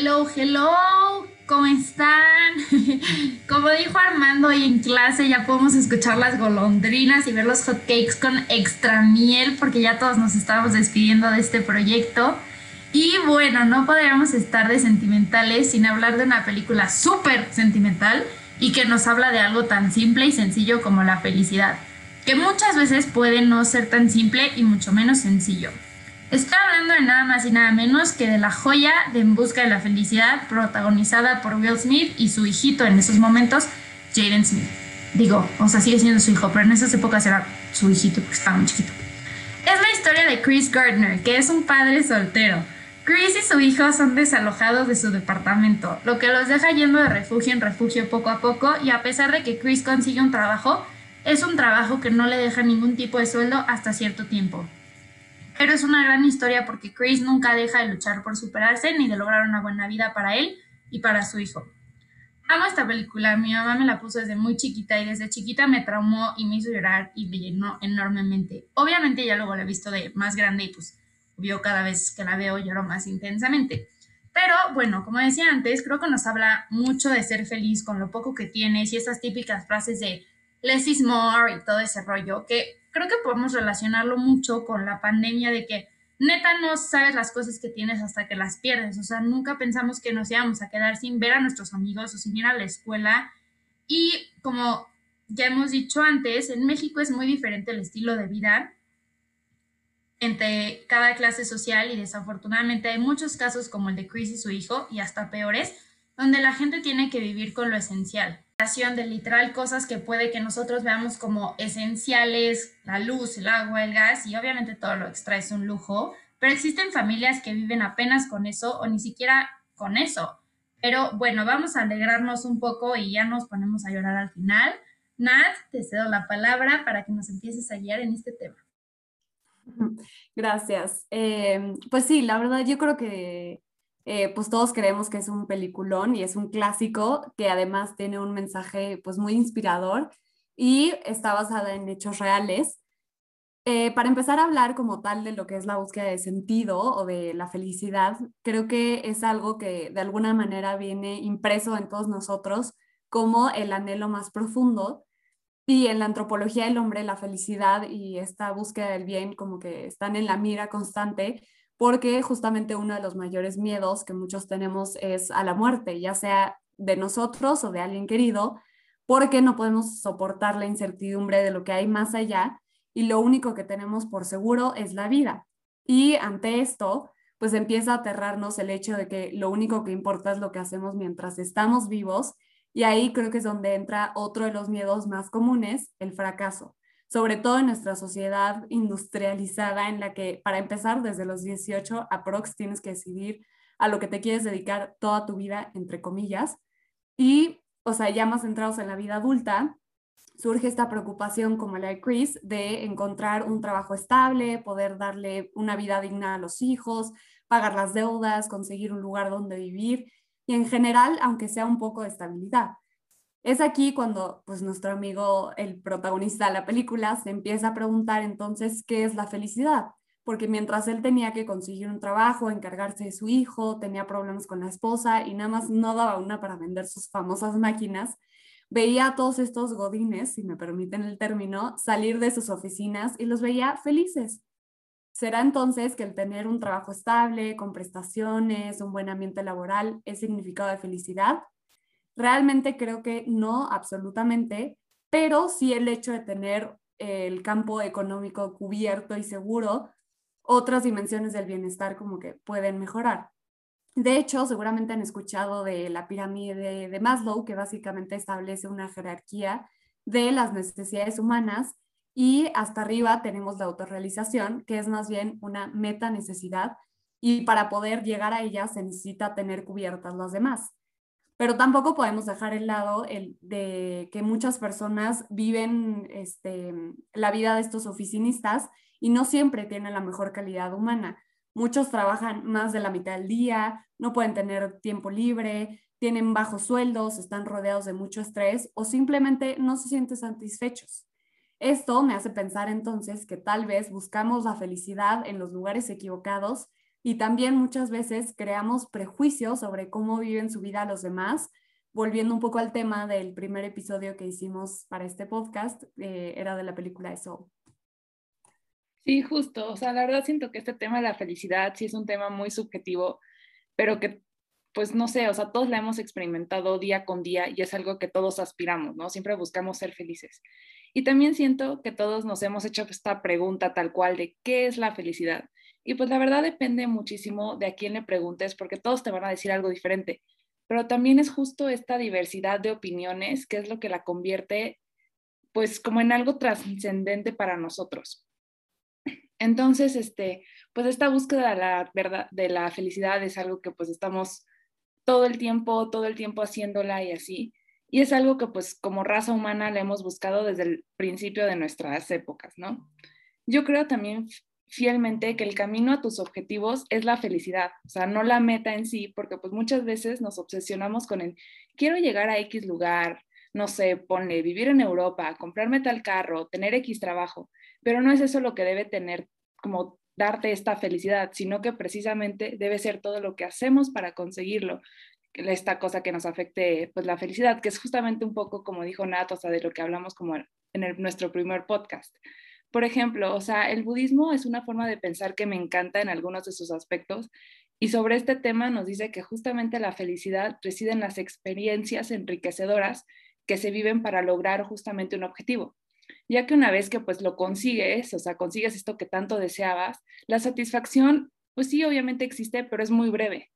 Hello, hello, ¿cómo están? Como dijo Armando hoy en clase, ya podemos escuchar las golondrinas y ver los hotcakes con extra miel porque ya todos nos estamos despidiendo de este proyecto. Y bueno, no podríamos estar de sentimentales sin hablar de una película súper sentimental y que nos habla de algo tan simple y sencillo como la felicidad, que muchas veces puede no ser tan simple y mucho menos sencillo. Estoy hablando de nada más y nada menos que de la joya de En Busca de la Felicidad, protagonizada por Will Smith y su hijito en esos momentos, Jaden Smith. Digo, o sea, sigue siendo su hijo, pero en esas épocas era su hijito porque estaba muy chiquito. Es la historia de Chris Gardner, que es un padre soltero. Chris y su hijo son desalojados de su departamento, lo que los deja yendo de refugio en refugio poco a poco y a pesar de que Chris consigue un trabajo, es un trabajo que no le deja ningún tipo de sueldo hasta cierto tiempo. Pero es una gran historia porque Chris nunca deja de luchar por superarse ni de lograr una buena vida para él y para su hijo. Amo esta película, mi mamá me la puso desde muy chiquita y desde chiquita me traumó y me hizo llorar y me llenó enormemente. Obviamente ya luego la he visto de más grande y pues vio cada vez que la veo lloro más intensamente. Pero bueno, como decía antes, creo que nos habla mucho de ser feliz con lo poco que tienes y esas típicas frases de less is more y todo ese rollo que creo que podemos relacionarlo mucho con la pandemia de que neta no sabes las cosas que tienes hasta que las pierdes. O sea, nunca pensamos que nos íbamos a quedar sin ver a nuestros amigos o sin ir a la escuela. Y como ya hemos dicho antes, en México es muy diferente el estilo de vida entre cada clase social y desafortunadamente hay muchos casos como el de Chris y su hijo y hasta peores, donde la gente tiene que vivir con lo esencial de literal cosas que puede que nosotros veamos como esenciales, la luz, el agua, el gas y obviamente todo lo extra es un lujo, pero existen familias que viven apenas con eso o ni siquiera con eso. Pero bueno, vamos a alegrarnos un poco y ya nos ponemos a llorar al final. Nat, te cedo la palabra para que nos empieces a guiar en este tema. Gracias. Eh, pues sí, la verdad yo creo que eh, pues todos creemos que es un peliculón y es un clásico que además tiene un mensaje pues muy inspirador y está basada en hechos reales. Eh, para empezar a hablar como tal de lo que es la búsqueda de sentido o de la felicidad, creo que es algo que de alguna manera viene impreso en todos nosotros como el anhelo más profundo. Y en la antropología del hombre, la felicidad y esta búsqueda del bien como que están en la mira constante porque justamente uno de los mayores miedos que muchos tenemos es a la muerte, ya sea de nosotros o de alguien querido, porque no podemos soportar la incertidumbre de lo que hay más allá y lo único que tenemos por seguro es la vida. Y ante esto, pues empieza a aterrarnos el hecho de que lo único que importa es lo que hacemos mientras estamos vivos y ahí creo que es donde entra otro de los miedos más comunes, el fracaso sobre todo en nuestra sociedad industrializada en la que para empezar desde los 18 aprox tienes que decidir a lo que te quieres dedicar toda tu vida, entre comillas. Y, o sea, ya más centrados en la vida adulta, surge esta preocupación como la de Chris de encontrar un trabajo estable, poder darle una vida digna a los hijos, pagar las deudas, conseguir un lugar donde vivir y en general, aunque sea un poco de estabilidad. Es aquí cuando pues nuestro amigo, el protagonista de la película, se empieza a preguntar entonces qué es la felicidad, porque mientras él tenía que conseguir un trabajo, encargarse de su hijo, tenía problemas con la esposa y nada más no daba una para vender sus famosas máquinas, veía a todos estos godines, si me permiten el término, salir de sus oficinas y los veía felices. ¿Será entonces que el tener un trabajo estable, con prestaciones, un buen ambiente laboral, es significado de felicidad? Realmente creo que no, absolutamente, pero sí el hecho de tener el campo económico cubierto y seguro, otras dimensiones del bienestar como que pueden mejorar. De hecho, seguramente han escuchado de la pirámide de Maslow, que básicamente establece una jerarquía de las necesidades humanas y hasta arriba tenemos la autorrealización, que es más bien una meta necesidad y para poder llegar a ella se necesita tener cubiertas las demás pero tampoco podemos dejar el lado el de que muchas personas viven este, la vida de estos oficinistas y no siempre tienen la mejor calidad humana. Muchos trabajan más de la mitad del día, no pueden tener tiempo libre, tienen bajos sueldos, están rodeados de mucho estrés o simplemente no se sienten satisfechos. Esto me hace pensar entonces que tal vez buscamos la felicidad en los lugares equivocados y también muchas veces creamos prejuicios sobre cómo viven su vida los demás. Volviendo un poco al tema del primer episodio que hicimos para este podcast, eh, era de la película de Soul. Sí, justo. O sea, la verdad siento que este tema de la felicidad sí es un tema muy subjetivo, pero que, pues no sé, o sea, todos la hemos experimentado día con día y es algo que todos aspiramos, ¿no? Siempre buscamos ser felices. Y también siento que todos nos hemos hecho esta pregunta tal cual de qué es la felicidad. Y pues la verdad depende muchísimo de a quién le preguntes, porque todos te van a decir algo diferente. Pero también es justo esta diversidad de opiniones que es lo que la convierte pues como en algo trascendente para nosotros. Entonces, este, pues esta búsqueda de la verdad, de la felicidad es algo que pues estamos todo el tiempo, todo el tiempo haciéndola y así. Y es algo que pues como raza humana le hemos buscado desde el principio de nuestras épocas, ¿no? Yo creo también fielmente que el camino a tus objetivos es la felicidad, o sea, no la meta en sí, porque pues muchas veces nos obsesionamos con el quiero llegar a X lugar, no sé, ponle vivir en Europa, comprarme tal carro, tener X trabajo, pero no es eso lo que debe tener como darte esta felicidad, sino que precisamente debe ser todo lo que hacemos para conseguirlo, esta cosa que nos afecte pues la felicidad, que es justamente un poco como dijo Nat, o sea, de lo que hablamos como en nuestro primer podcast. Por ejemplo, o sea, el budismo es una forma de pensar que me encanta en algunos de sus aspectos y sobre este tema nos dice que justamente la felicidad reside en las experiencias enriquecedoras que se viven para lograr justamente un objetivo. Ya que una vez que pues lo consigues, o sea, consigues esto que tanto deseabas, la satisfacción, pues sí, obviamente existe, pero es muy breve.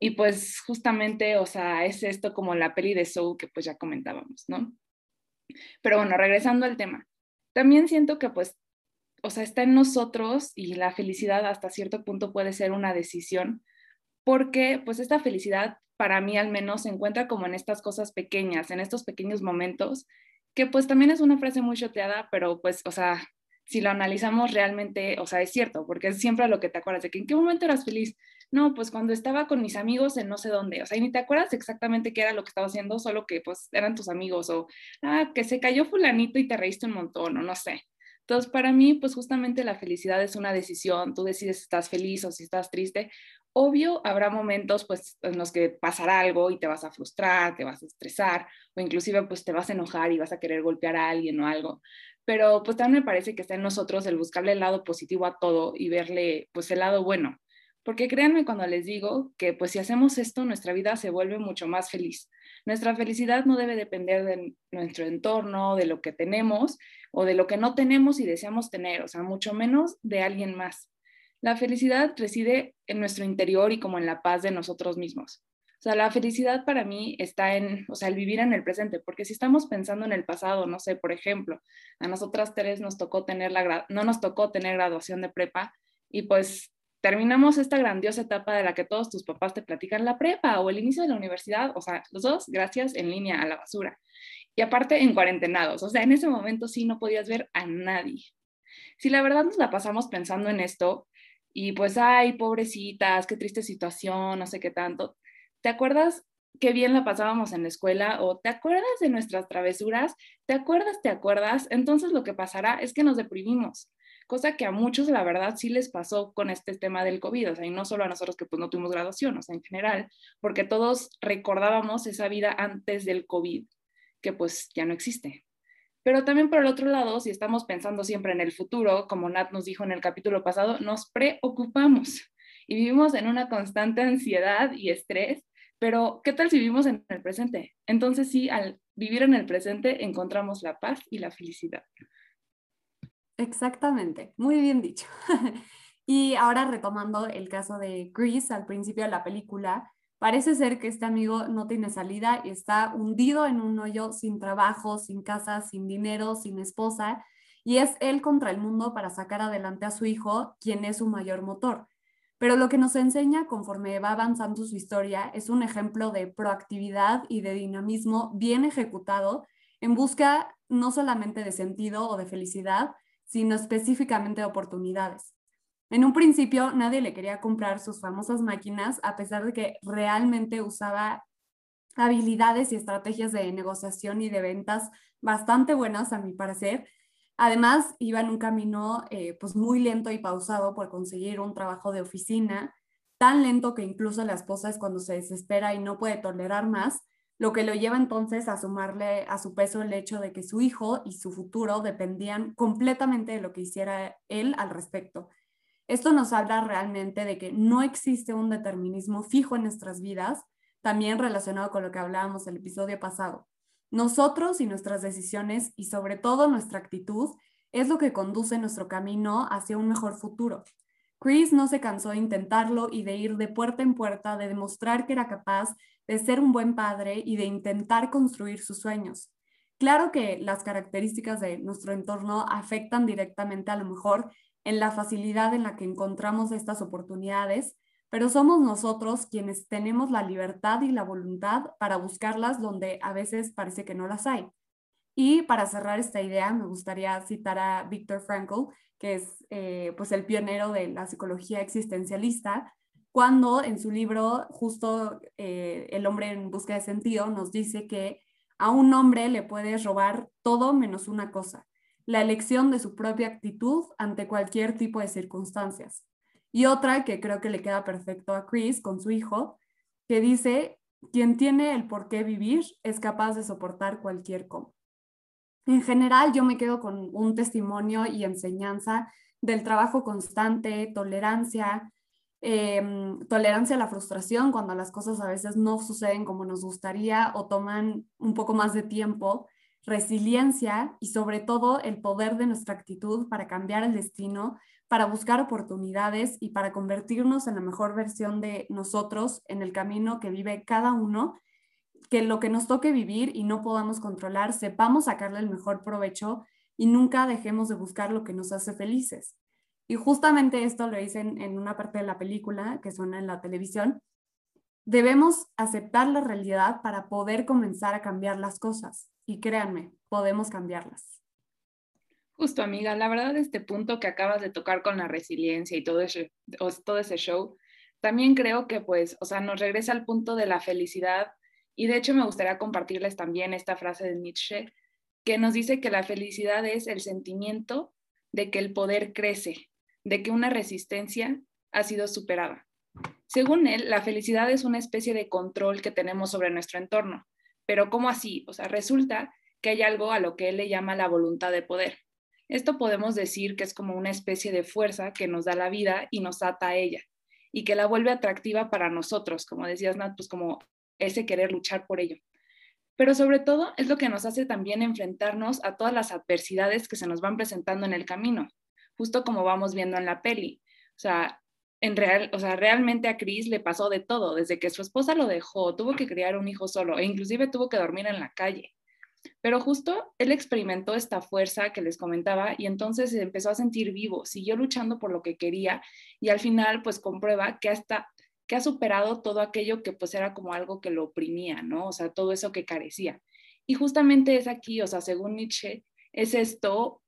Y pues justamente, o sea, es esto como la peli de Soul que pues ya comentábamos, ¿no? Pero bueno, regresando al tema. También siento que pues, o sea, está en nosotros y la felicidad hasta cierto punto puede ser una decisión, porque pues esta felicidad para mí al menos se encuentra como en estas cosas pequeñas, en estos pequeños momentos, que pues también es una frase muy choteada, pero pues, o sea, si lo analizamos realmente, o sea, es cierto, porque es siempre lo que te acuerdas de que en qué momento eras feliz. No, pues cuando estaba con mis amigos en no sé dónde, o sea, y ni te acuerdas exactamente qué era lo que estaba haciendo, solo que pues eran tus amigos o, ah, que se cayó fulanito y te reíste un montón o no sé. Entonces, para mí, pues justamente la felicidad es una decisión, tú decides si estás feliz o si estás triste. Obvio, habrá momentos pues en los que pasará algo y te vas a frustrar, te vas a estresar o inclusive pues te vas a enojar y vas a querer golpear a alguien o algo pero pues también me parece que está en nosotros el buscarle el lado positivo a todo y verle pues el lado bueno. Porque créanme cuando les digo que pues si hacemos esto, nuestra vida se vuelve mucho más feliz. Nuestra felicidad no debe depender de nuestro entorno, de lo que tenemos o de lo que no tenemos y deseamos tener, o sea, mucho menos de alguien más. La felicidad reside en nuestro interior y como en la paz de nosotros mismos. O sea, la felicidad para mí está en, o sea, el vivir en el presente, porque si estamos pensando en el pasado, no sé, por ejemplo, a nosotras tres nos tocó tener la, no nos tocó tener graduación de prepa y pues terminamos esta grandiosa etapa de la que todos tus papás te platican la prepa o el inicio de la universidad, o sea, los dos, gracias, en línea a la basura. Y aparte en cuarentenados, o sea, en ese momento sí no podías ver a nadie. Si la verdad nos la pasamos pensando en esto y pues, ay, pobrecitas, qué triste situación, no sé qué tanto, ¿te acuerdas qué bien la pasábamos en la escuela? ¿O te acuerdas de nuestras travesuras? ¿Te acuerdas, te acuerdas? Entonces lo que pasará es que nos deprimimos, cosa que a muchos la verdad sí les pasó con este tema del COVID, o sea, y no solo a nosotros que pues no tuvimos graduación, o sea, en general, porque todos recordábamos esa vida antes del COVID, que pues ya no existe. Pero también por el otro lado, si estamos pensando siempre en el futuro, como Nat nos dijo en el capítulo pasado, nos preocupamos y vivimos en una constante ansiedad y estrés pero, ¿qué tal si vivimos en el presente? Entonces sí, al vivir en el presente encontramos la paz y la felicidad. Exactamente, muy bien dicho. y ahora retomando el caso de Chris al principio de la película, parece ser que este amigo no tiene salida y está hundido en un hoyo sin trabajo, sin casa, sin dinero, sin esposa, y es él contra el mundo para sacar adelante a su hijo, quien es su mayor motor. Pero lo que nos enseña conforme va avanzando su historia es un ejemplo de proactividad y de dinamismo bien ejecutado en busca no solamente de sentido o de felicidad, sino específicamente de oportunidades. En un principio nadie le quería comprar sus famosas máquinas a pesar de que realmente usaba habilidades y estrategias de negociación y de ventas bastante buenas a mi parecer, Además, iba en un camino eh, pues muy lento y pausado por conseguir un trabajo de oficina, tan lento que incluso la esposa es cuando se desespera y no puede tolerar más, lo que lo lleva entonces a sumarle a su peso el hecho de que su hijo y su futuro dependían completamente de lo que hiciera él al respecto. Esto nos habla realmente de que no existe un determinismo fijo en nuestras vidas, también relacionado con lo que hablábamos el episodio pasado. Nosotros y nuestras decisiones y sobre todo nuestra actitud es lo que conduce nuestro camino hacia un mejor futuro. Chris no se cansó de intentarlo y de ir de puerta en puerta, de demostrar que era capaz de ser un buen padre y de intentar construir sus sueños. Claro que las características de nuestro entorno afectan directamente a lo mejor en la facilidad en la que encontramos estas oportunidades, pero somos nosotros quienes tenemos la libertad y la voluntad para buscarlas donde a veces parece que no las hay. Y para cerrar esta idea, me gustaría citar a Viktor Frankl, que es eh, pues el pionero de la psicología existencialista, cuando en su libro, justo eh, El hombre en busca de sentido, nos dice que a un hombre le puedes robar todo menos una cosa, la elección de su propia actitud ante cualquier tipo de circunstancias. Y otra que creo que le queda perfecto a Chris con su hijo, que dice, quien tiene el por qué vivir es capaz de soportar cualquier cómo. En general, yo me quedo con un testimonio y enseñanza del trabajo constante, tolerancia, em, tolerancia a la frustración cuando las cosas a veces no suceden como nos gustaría o toman un poco más de tiempo, resiliencia y sobre todo el poder de nuestra actitud para cambiar el destino, para buscar oportunidades y para convertirnos en la mejor versión de nosotros en el camino que vive cada uno, que lo que nos toque vivir y no podamos controlar, sepamos sacarle el mejor provecho y nunca dejemos de buscar lo que nos hace felices. Y justamente esto lo dicen en una parte de la película que suena en la televisión. Debemos aceptar la realidad para poder comenzar a cambiar las cosas y créanme, podemos cambiarlas. Justo, amiga, la verdad este punto que acabas de tocar con la resiliencia y todo ese, todo ese show, también creo que pues, o sea, nos regresa al punto de la felicidad y de hecho me gustaría compartirles también esta frase de Nietzsche que nos dice que la felicidad es el sentimiento de que el poder crece, de que una resistencia ha sido superada. Según él, la felicidad es una especie de control que tenemos sobre nuestro entorno, pero ¿cómo así? O sea, resulta que hay algo a lo que él le llama la voluntad de poder. Esto podemos decir que es como una especie de fuerza que nos da la vida y nos ata a ella y que la vuelve atractiva para nosotros, como decías, Nat, pues como ese querer luchar por ello. Pero sobre todo es lo que nos hace también enfrentarnos a todas las adversidades que se nos van presentando en el camino, justo como vamos viendo en la peli. O sea, en real, o sea, realmente a Chris le pasó de todo, desde que su esposa lo dejó, tuvo que criar un hijo solo e inclusive tuvo que dormir en la calle. Pero justo él experimentó esta fuerza que les comentaba y entonces se empezó a sentir vivo, siguió luchando por lo que quería y al final pues comprueba que hasta que ha superado todo aquello que pues era como algo que lo oprimía, ¿no? O sea, todo eso que carecía. Y justamente es aquí, o sea, según Nietzsche, es esto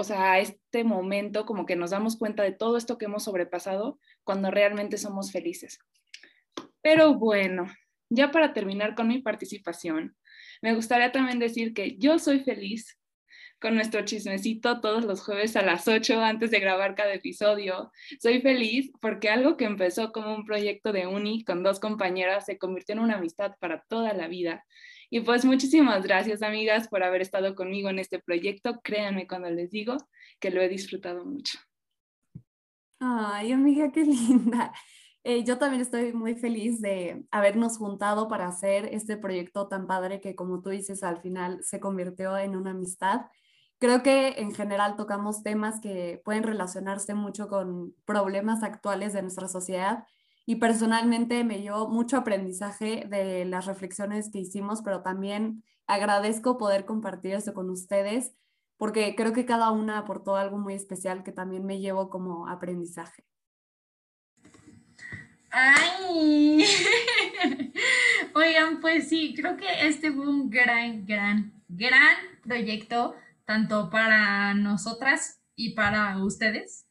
o sea, este momento como que nos damos cuenta de todo esto que hemos sobrepasado cuando realmente somos felices. Pero bueno, ya para terminar con mi participación, me gustaría también decir que yo soy feliz con nuestro chismecito todos los jueves a las 8 antes de grabar cada episodio. Soy feliz porque algo que empezó como un proyecto de uni con dos compañeras se convirtió en una amistad para toda la vida y pues muchísimas gracias, amigas, por haber estado conmigo en este proyecto. Créanme cuando les digo que lo he disfrutado mucho. Ay, amiga, qué linda. Eh, yo también estoy muy feliz de habernos juntado para hacer este proyecto tan padre que, como tú dices, al final se convirtió en una amistad. Creo que en general tocamos temas que pueden relacionarse mucho con problemas actuales de nuestra sociedad y personalmente me dio mucho aprendizaje de las reflexiones que hicimos, pero también agradezco poder compartir eso con ustedes porque creo que cada una aportó algo muy especial que también me llevo como aprendizaje. ¡Ay! Oigan, pues sí, creo que este fue un gran, gran, gran proyecto, tanto para nosotras y para ustedes,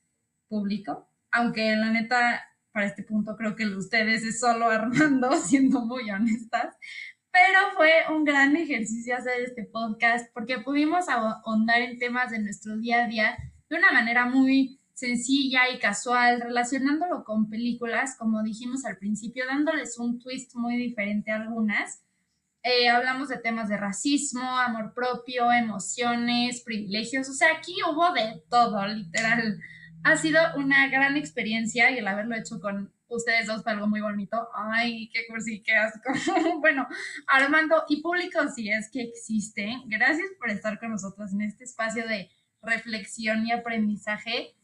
público. Aunque la neta, para este punto creo que ustedes es solo Armando, siendo muy honestas, pero fue un gran ejercicio hacer este podcast porque pudimos ahondar en temas de nuestro día a día de una manera muy sencilla y casual, relacionándolo con películas, como dijimos al principio, dándoles un twist muy diferente a algunas. Eh, hablamos de temas de racismo, amor propio, emociones, privilegios, o sea, aquí hubo de todo, literal. Ha sido una gran experiencia y el haberlo hecho con ustedes dos fue algo muy bonito. Ay, qué cursi, qué asco. bueno, Armando y público, si es que existe, gracias por estar con nosotros en este espacio de reflexión y aprendizaje.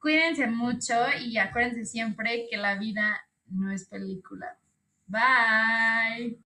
Cuídense mucho y acuérdense siempre que la vida no es película. Bye.